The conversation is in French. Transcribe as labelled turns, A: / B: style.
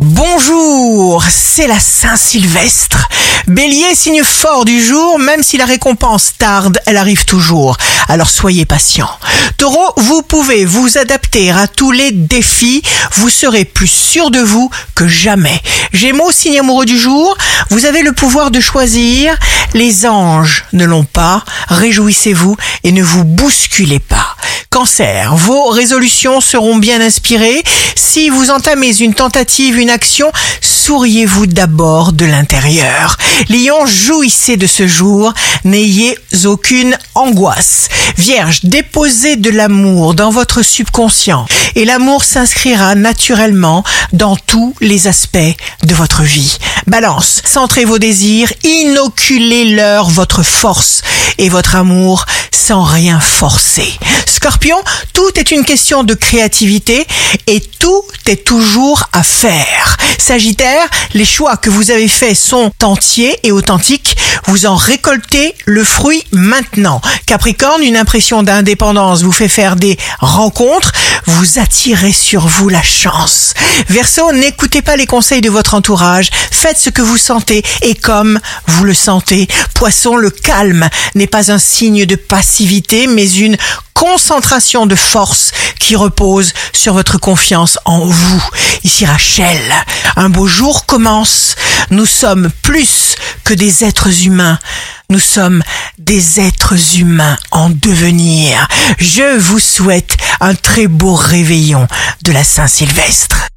A: Bonjour, c'est la Saint-Sylvestre. Bélier, signe fort du jour, même si la récompense tarde, elle arrive toujours. Alors soyez patient. Taureau, vous pouvez vous adapter à tous les défis, vous serez plus sûr de vous que jamais. Gémeaux, signe amoureux du jour, vous avez le pouvoir de choisir, les anges ne l'ont pas, réjouissez-vous et ne vous bousculez pas. Cancer, vos résolutions seront bien inspirées. Si vous entamez une tentative, une action, souriez-vous d'abord de l'intérieur. Lion, jouissez de ce jour, n'ayez aucune angoisse. Vierge, déposez de l'amour dans votre subconscient et l'amour s'inscrira naturellement dans tous les aspects de votre vie. Balance, centrez vos désirs, inoculez-leur votre force et votre amour sans rien forcer. Scorpion, tout est une question de créativité et tout est toujours à faire. Sagittaire, les choix que vous avez faits sont entiers et authentiques. Vous en récoltez le fruit maintenant. Capricorne, une impression d'indépendance vous fait faire des rencontres. Vous attirez sur vous la chance. Verseau, n'écoutez pas les conseils de votre entourage. Faites ce que vous sentez et comme vous le sentez. Poisson, le calme n'est pas un signe de passivité, mais une concentration de force qui repose sur votre confiance en vous. Ici Rachel, un beau jour commence. Nous sommes plus que des êtres humains. Nous sommes des êtres humains en devenir. Je vous souhaite un très beau réveillon de la Saint-Sylvestre.